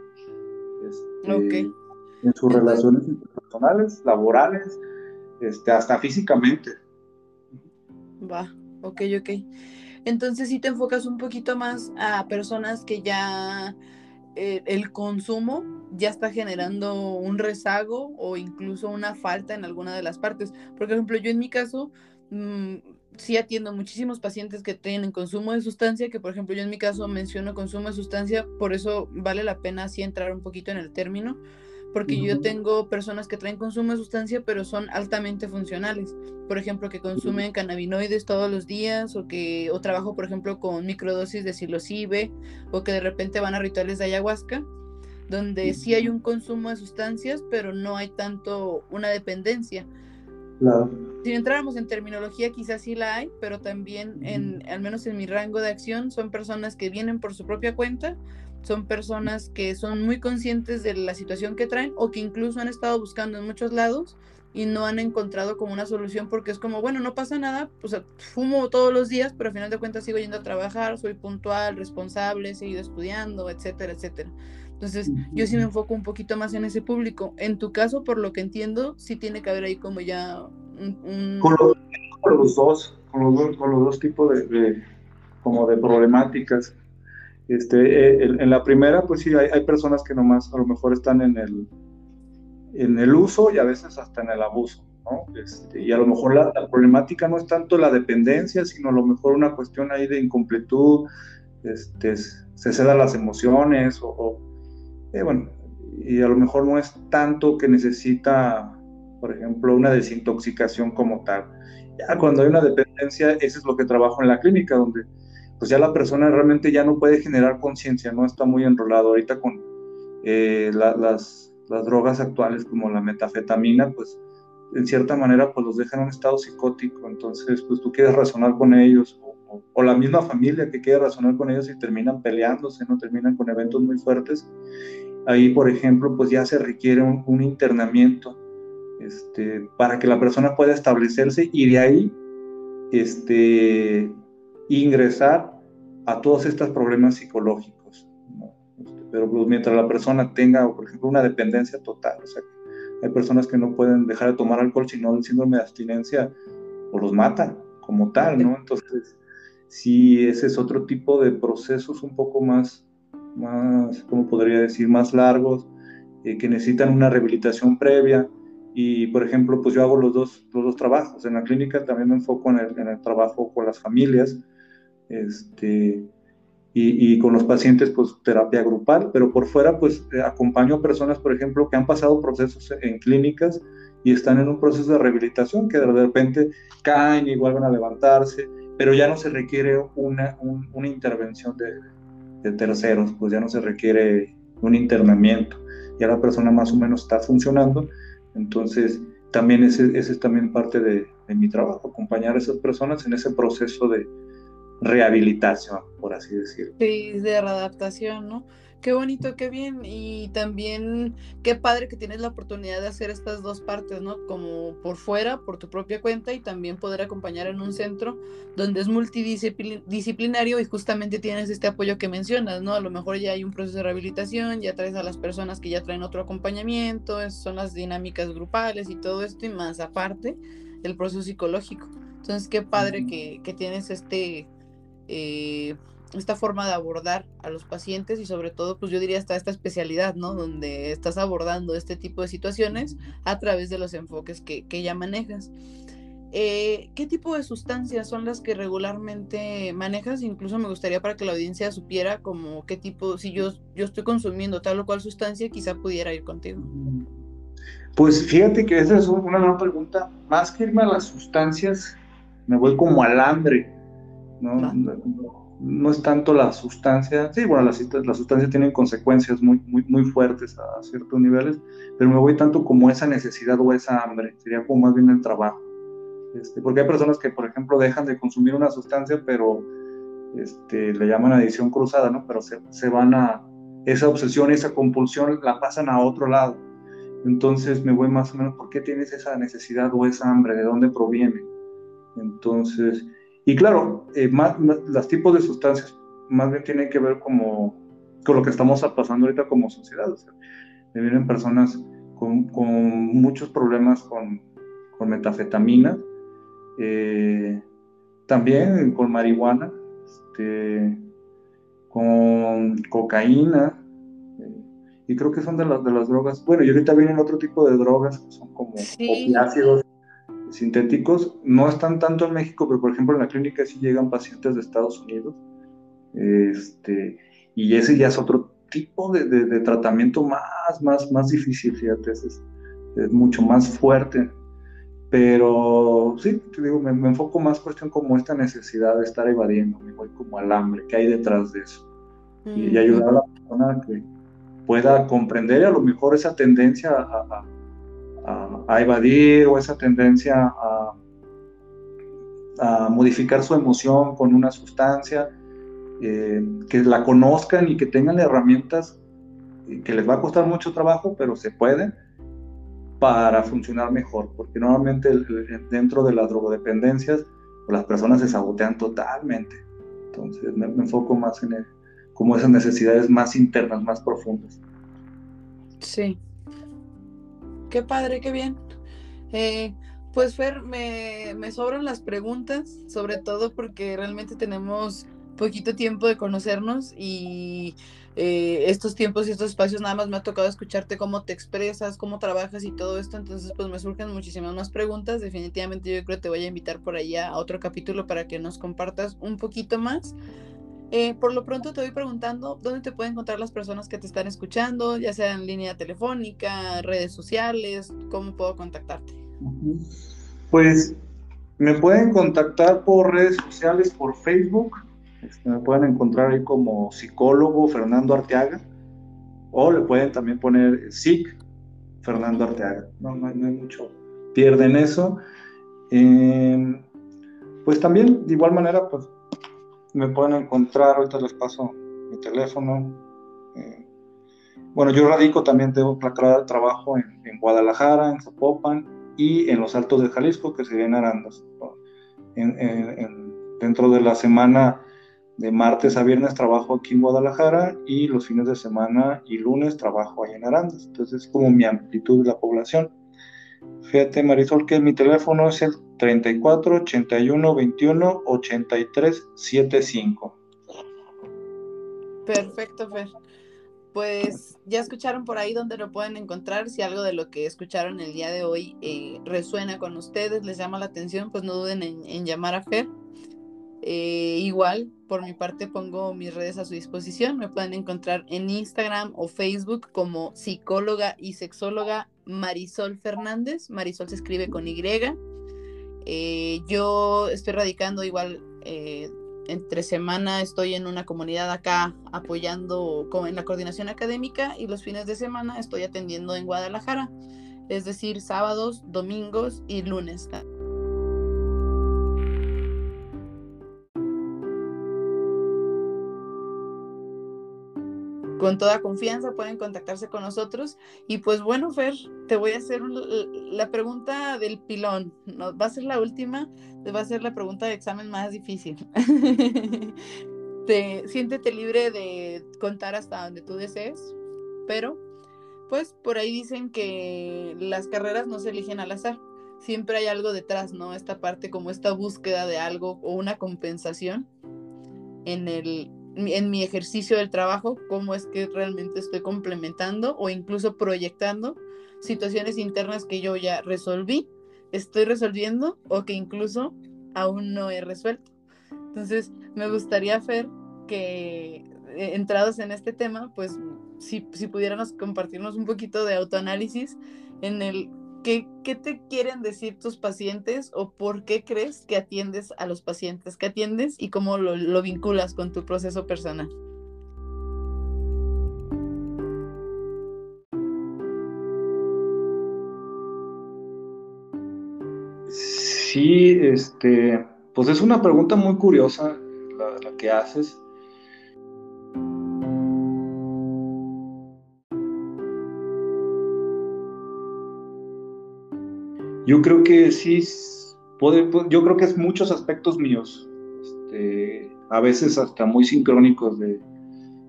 Este, en sus relaciones personales, laborales, este, hasta físicamente. Va, ok, ok. Entonces si te enfocas un poquito más a personas que ya eh, el consumo ya está generando un rezago o incluso una falta en alguna de las partes. Por ejemplo, yo en mi caso, mm, sí atiendo muchísimos pacientes que tienen consumo de sustancia, que por ejemplo yo en mi caso menciono consumo de sustancia, por eso vale la pena así entrar un poquito en el término, porque yo tengo personas que traen consumo de sustancia, pero son altamente funcionales. Por ejemplo, que consumen cannabinoides todos los días, o que, o trabajo, por ejemplo, con microdosis de psilocibe, o que de repente van a rituales de ayahuasca, donde sí hay un consumo de sustancias, pero no hay tanto una dependencia. Si entráramos en terminología, quizás sí la hay, pero también, en, al menos en mi rango de acción, son personas que vienen por su propia cuenta, son personas que son muy conscientes de la situación que traen o que incluso han estado buscando en muchos lados y no han encontrado como una solución porque es como, bueno, no pasa nada, pues fumo todos los días, pero al final de cuentas sigo yendo a trabajar, soy puntual, responsable, he seguido estudiando, etcétera, etcétera. Entonces, yo sí me enfoco un poquito más en ese público. En tu caso, por lo que entiendo, sí tiene que haber ahí como ya un... Con, los, dos, con los dos, con los dos tipos de, como de problemáticas. Este, eh, en, la primera, pues sí, hay, hay, personas que nomás a lo mejor están en el, en el uso y a veces hasta en el abuso, ¿no? Este, y a lo mejor la, problemática no es tanto la dependencia, sino a lo mejor una cuestión ahí de incompletud, este, se cedan las emociones o eh, bueno, y a lo mejor no es tanto que necesita, por ejemplo, una desintoxicación como tal. Ya cuando hay una dependencia, eso es lo que trabajo en la clínica, donde pues ya la persona realmente ya no puede generar conciencia, no está muy enrolado. Ahorita con, eh, las, las drogas actuales como la metafetamina, pues en cierta manera pues los dejan en un estado psicótico, entonces pues tú quieres razonar con ellos o, la misma familia que quiere razonar con ellos y terminan peleándose, no terminan con eventos muy fuertes. Ahí, por ejemplo, pues ya se requiere un, internamiento este, para que la persona pueda establecerse y de ahí este, ingresar a todos estos problemas psicológicos. Este, pero pues, mientras la persona tenga, por ejemplo, una dependencia total, o sea, hay personas que no pueden dejar de tomar alcohol, sino el síndrome de abstinencia o los mata como tal, ¿no? Entonces, sí, ese es otro tipo de procesos un poco más, más ¿cómo podría decir?, más largos, eh, que necesitan una rehabilitación previa. Y, por ejemplo, pues yo hago los dos, los dos trabajos. En la clínica también me enfoco en el, en el trabajo con las familias, este, y, con los pacientes, pues terapia grupal, pero por fuera, pues eh, acompaño a personas, por ejemplo, que han pasado procesos en clínicas y están en un proceso de rehabilitación, que de repente caen y vuelven a levantarse, pero ya no se requiere una, una intervención de, terceros, pues ya no se requiere un internamiento, ya la persona más o menos está funcionando, entonces también ese, ese es también parte de, de mi trabajo, acompañar a esas personas en ese proceso de, rehabilitación, por así decirlo. Sí, de readaptación, ¿no? Qué bonito, qué bien. Y también qué padre que tienes la oportunidad de hacer estas dos partes, ¿no? Como por fuera, por tu propia cuenta y también poder acompañar en un centro donde es multidisciplinario y justamente tienes este apoyo que mencionas, ¿no? A lo mejor ya hay un proceso de rehabilitación, ya traes a las personas que ya traen otro acompañamiento, son las dinámicas grupales y todo esto y más aparte el proceso psicológico. Entonces, qué padre que, que tienes este eh, esta forma de abordar a los pacientes y sobre todo, pues yo diría hasta esta especialidad, ¿no? Donde estás abordando este tipo de situaciones a través de los enfoques que, ya manejas. Eh, ¿Qué tipo de sustancias son las que regularmente manejas? Incluso me gustaría para que la audiencia supiera como qué tipo, si yo, yo estoy consumiendo tal o cual sustancia, quizá pudiera ir contigo. Pues fíjate que esa es una gran pregunta. Más que irme a las sustancias, me voy como al hambre ¿no? No, es tanto la sustancia, sí, bueno, las, las sustancias tienen consecuencias muy, muy, muy fuertes a ciertos niveles, pero me voy tanto como esa necesidad o esa hambre, sería como más bien el trabajo. Este, porque hay personas que, por ejemplo, dejan de consumir una sustancia, pero este, le llaman adicción cruzada, ¿no? Pero se, se van a, esa obsesión, esa compulsión, la pasan a otro lado. Entonces me voy más o menos, ¿por qué tienes esa necesidad o esa hambre? ¿De dónde proviene? Entonces, y claro, eh, más, los tipos de sustancias más bien tienen que ver como, con lo que estamos pasando ahorita como sociedad. O sea, me vienen personas con, con muchos problemas con, con metafetamina, eh, también con marihuana, este, con cocaína, eh, y creo que son de las, de las drogas. Bueno, y ahorita vienen otro tipo de drogas que son como opiáceos sintéticos no están tanto en México, pero por ejemplo en la clínica sí llegan pacientes de Estados Unidos. Este, y ese ya es otro tipo de, de, tratamiento más, más, más difícil, fíjate, es, es, mucho más fuerte. Pero sí, te digo, me, enfoco más cuestión como esta necesidad de estar evadiendo, me voy como al hambre que hay detrás de eso. Y, ayudar a la persona que pueda comprender y a lo mejor esa tendencia a a, evadir o esa tendencia a, modificar su emoción con una sustancia, eh, que la conozcan y que tengan herramientas que les va a costar mucho trabajo, pero se puede para funcionar mejor, porque normalmente dentro de las drogodependencias las personas se sabotean totalmente. Entonces me, enfoco más en como esas necesidades más internas, más profundas. Sí, Qué padre, qué bien. Eh, pues Fer, me, me, sobran las preguntas, sobre todo porque realmente tenemos poquito tiempo de conocernos y eh, estos tiempos y estos espacios nada más me ha tocado escucharte cómo te expresas, cómo trabajas y todo esto, entonces pues me surgen muchísimas más preguntas. Definitivamente yo creo que te voy a invitar por allá a otro capítulo para que nos compartas un poquito más. Eh, por lo pronto te voy preguntando dónde te pueden encontrar las personas que te están escuchando, ya sea en línea telefónica, redes sociales, cómo puedo contactarte. Pues me pueden contactar por redes sociales, por Facebook, este, me pueden encontrar ahí como psicólogo Fernando Arteaga, o le pueden también poner SIC, Fernando Arteaga. No, no, hay mucho, pierden eso. Em, pues también, de igual manera, pues me pueden encontrar, ahorita les paso mi teléfono. Eh, bueno, yo radico también, tengo trabajo en, en, Guadalajara, en Zapopan y en los Altos de Jalisco, que serían Arandas. dentro de la semana de martes a viernes trabajo aquí en Guadalajara y los fines de semana y lunes trabajo ahí en Arandas. Entonces es como mi amplitud de la población. Fíjate Marisol que mi teléfono es el 34 81 21 83 75. Perfecto, Fer. Pues ya escucharon por ahí donde lo pueden encontrar. Si algo de lo que escucharon el día de hoy eh, resuena con ustedes, les llama la atención, pues no duden en, llamar a Fer. Eh, igual, por mi parte, pongo mis redes a su disposición. Me pueden encontrar en Instagram o Facebook como psicóloga y sexóloga Marisol Fernández. Marisol se escribe con Y. Eh, yo estoy radicando igual eh, entre semana, estoy en una comunidad acá apoyando en la coordinación académica y los fines de semana estoy atendiendo en Guadalajara, es decir, sábados, domingos y lunes. Con toda confianza pueden contactarse con nosotros. Y pues bueno, Fer, te voy a hacer la pregunta del pilón. ¿no? Va a ser la última, va a ser la pregunta de examen más difícil. <laughs> te, siéntete libre de contar hasta donde tú desees, pero pues por ahí dicen que las carreras no se eligen al azar. Siempre hay algo detrás, ¿no? Esta parte como esta búsqueda de algo o una compensación en el en mi ejercicio del trabajo, cómo es que realmente estoy complementando o incluso proyectando situaciones internas que yo ya resolví, estoy resolviendo o que incluso aún no he resuelto. Entonces, me gustaría, Fer, que eh, entrados en este tema, pues si, si pudiéramos compartirnos un poquito de autoanálisis en el ¿Qué, te quieren decir tus pacientes o por qué crees que atiendes a los pacientes que atiendes y cómo lo, vinculas con tu proceso personal? Sí, este, pues es una pregunta muy curiosa la que haces. Yo creo que sí, puede, yo creo que es muchos aspectos míos, este, a veces hasta muy sincrónicos de,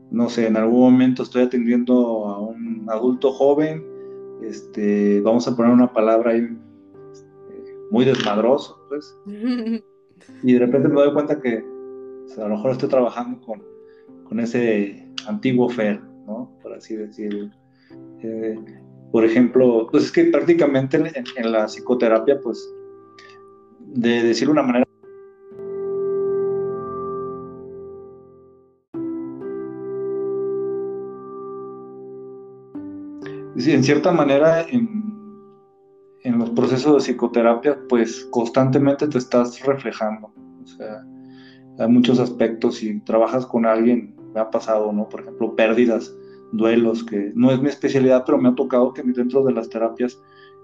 no sé, en algún momento estoy atendiendo a un adulto joven, este, vamos a poner una palabra ahí este, muy desmadroso, pues, <laughs> y de repente me doy cuenta que a lo mejor estoy trabajando con, con ese antiguo Fer, ¿no? Por así decirlo. Eh, por ejemplo, pues es que prácticamente en, la psicoterapia, pues, de decir una manera en cierta manera, en, en, los procesos de psicoterapia, pues constantemente te estás reflejando. O sea, hay muchos aspectos. Si trabajas con alguien, me ha pasado, ¿no? Por ejemplo, pérdidas duelos, que no es mi especialidad, pero me ha tocado que dentro de las terapias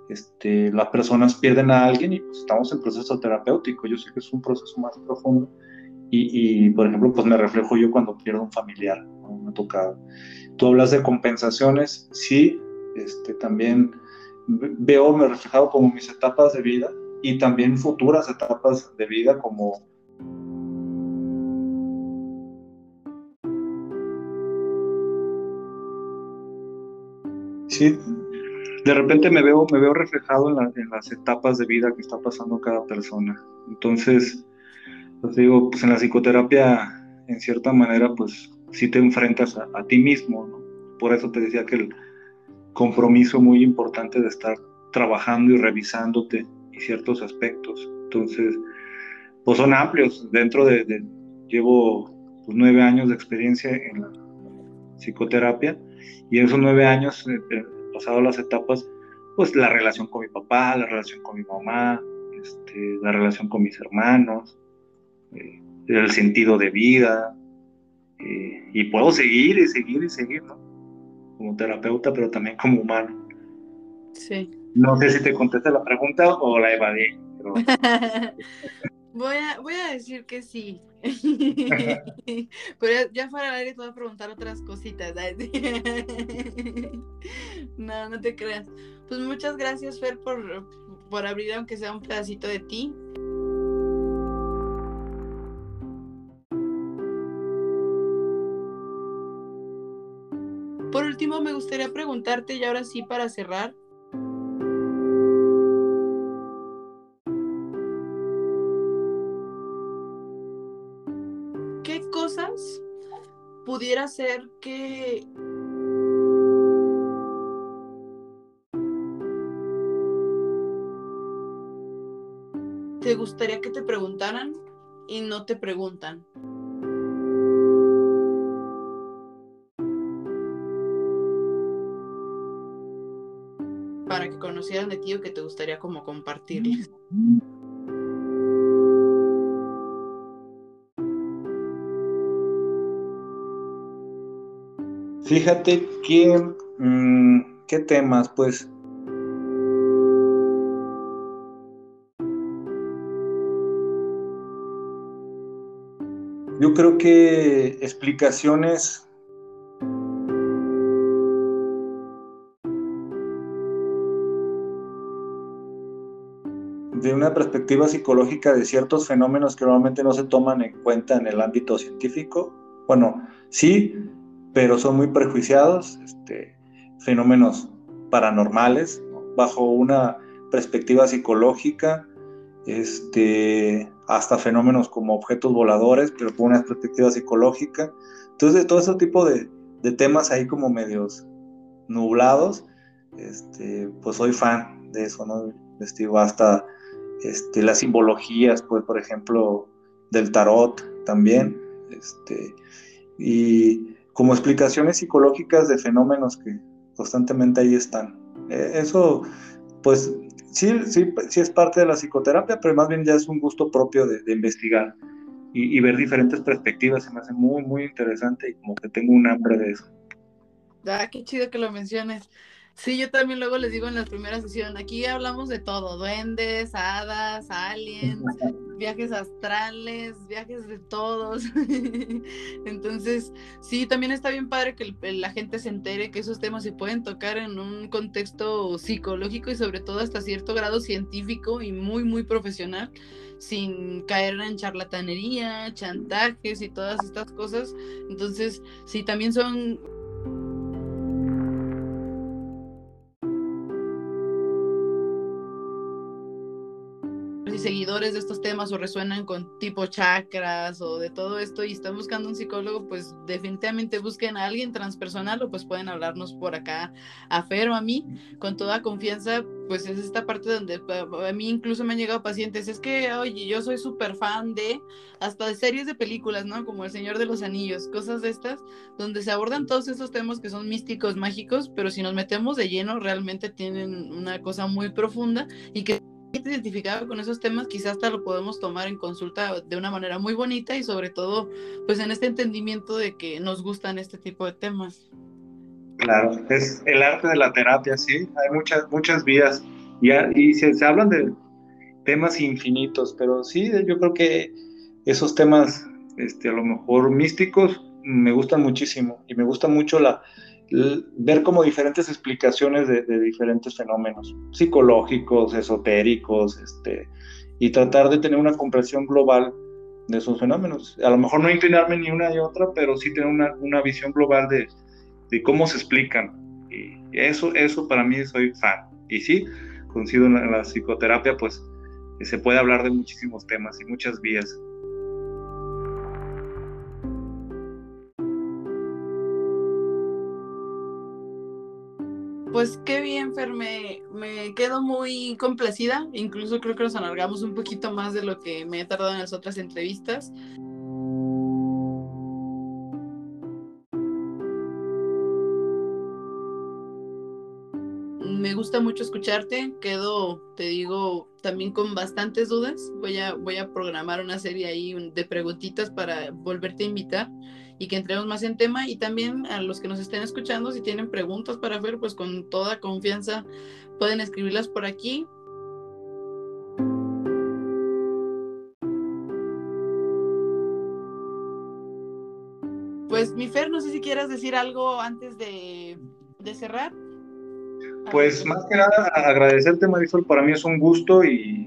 este, las personas pierden a alguien y pues estamos en proceso terapéutico. Yo sé que es un proceso más profundo y, por ejemplo, pues me reflejo yo cuando pierdo un familiar, me ha tocado. Tú hablas de compensaciones, sí, este, también veo me reflejado como mis etapas de vida y también futuras etapas de vida como sí, de repente me veo, me veo reflejado en, las etapas de vida que está pasando cada persona. Entonces, pues digo, pues en la psicoterapia, en cierta manera, pues sí te enfrentas a, ti mismo. Por eso te decía que el compromiso muy importante de estar trabajando y revisándote y ciertos aspectos. Entonces, pues son amplios. Dentro de, llevo pues, nueve años de experiencia en la psicoterapia y en esos nueve años, eh, eh, pasado las etapas, pues la relación con mi papá, la relación con mi mamá, este, la relación con mis hermanos, eh, el sentido de vida, y puedo seguir y seguir y seguir, ¿no? como terapeuta, pero también como humano. Sí. No sé si te contesta la pregunta o la evadí. Pero... <laughs> voy, a, voy a decir que sí. <laughs> pero ya, fuera al aire te voy a preguntar otras cositas. <laughs> no, no te creas. Pues muchas gracias, Fer, por, por abrir aunque sea un pedacito de ti. Por último, me gustaría preguntarte, y ahora sí para cerrar, pudiera ser que te gustaría que te preguntaran y no te preguntan? Para que conocieran de ti o que te gustaría como compartirles. Fíjate que, mm, ¿qué temas? Pues Yo creo que explicaciones de una perspectiva psicológica de ciertos fenómenos que normalmente no se toman en cuenta en el ámbito científico. Bueno, sí, pero son muy prejuiciados, este, fenómenos paranormales, bajo una perspectiva psicológica, este, hasta fenómenos como objetos voladores, pero con una perspectiva psicológica. Entonces, todo ese tipo de, temas ahí como medios nublados, este, pues soy fan de eso, ¿no? Investigo hasta las simbologías, pues, por ejemplo, del tarot también, y como explicaciones psicológicas de fenómenos que constantemente ahí están. E, eso, pues, sí, sí, sí es parte de la psicoterapia, pero más bien ya es un gusto propio de, investigar y, ver diferentes perspectivas. Se me hace muy, muy interesante y como que tengo un hambre de eso. Ah, qué chido que lo menciones. Sí, yo también luego les digo en la primera sesión, aquí hablamos de todo, duendes, hadas, aliens, <laughs> viajes astrales, viajes de todos. <laughs> Entonces, sí, también está bien padre que la gente se entere que esos temas se pueden tocar en un contexto psicológico y sobre todo hasta cierto grado científico y muy, muy profesional, sin caer en charlatanería, chantajes y todas estas cosas. Entonces, sí, también son seguidores de estos temas o resuenan con tipo chakras o de todo esto y están buscando un psicólogo, pues definitivamente busquen a alguien transpersonal o pues pueden hablarnos por acá a Fer o a mí con toda confianza, pues es esta parte donde a mí incluso me han llegado pacientes, es que, oye, yo soy súper fan de hasta de series de películas, ¿no? Como El Señor de los Anillos, cosas de estas, donde se abordan todos estos temas que son místicos, mágicos, pero si nos metemos de lleno, realmente tienen una cosa muy profunda y que identificado con esos temas, quizás hasta lo podemos tomar en consulta de una manera muy bonita y sobre todo, pues en este entendimiento de que nos gustan este tipo de temas. Claro, es el arte de la terapia, sí, hay muchas, muchas vías y, se, se hablan de temas infinitos, pero sí, yo creo que esos temas, este, a lo mejor místicos, me gustan muchísimo y me gusta mucho la, ver como diferentes explicaciones de, diferentes fenómenos psicológicos, esotéricos, este, y tratar de tener una comprensión global de esos fenómenos. A lo mejor no inclinarme ni una ni otra, pero sí tener una, una visión global de, de, cómo se explican. Y eso, eso para mí soy fan. Y sí, coincido en la psicoterapia, pues se puede hablar de muchísimos temas y muchas vías. Pues qué bien, Fer, me, quedo muy complacida, incluso creo que nos alargamos un poquito más de lo que me he tardado en las otras entrevistas. Me gusta mucho escucharte, quedo, te digo, también con bastantes dudas. Voy a, voy a programar una serie ahí de preguntitas para volverte a invitar y que entremos más en tema. Y también a los que nos estén escuchando, si tienen preguntas para ver, pues con toda confianza pueden escribirlas por aquí. Pues mi Fer, no sé si quieras decir algo antes de, cerrar. Pues más que nada agradecerte Marisol, para mí es un gusto y,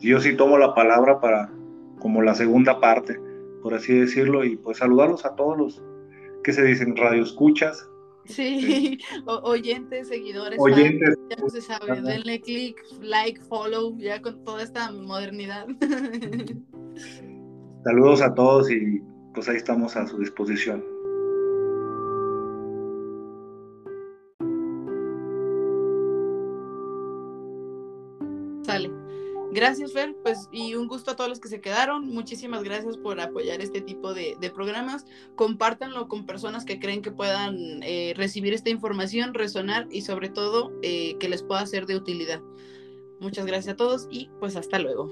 yo sí tomo la palabra para como la segunda parte, por así decirlo, y pues saludarlos a todos los que se dicen radio escuchas. Sí, oyentes, seguidores, oyentes, ya no se sabe, denle click, like, follow, ya con toda esta modernidad. Saludos a todos y pues ahí estamos a su disposición. Gracias, Fer, pues y un gusto a todos los que se quedaron. Muchísimas gracias por apoyar este tipo de, programas. Compártanlo con personas que creen que puedan eh, recibir esta información, resonar y sobre todo eh, que les pueda ser de utilidad. Muchas gracias a todos y pues hasta luego.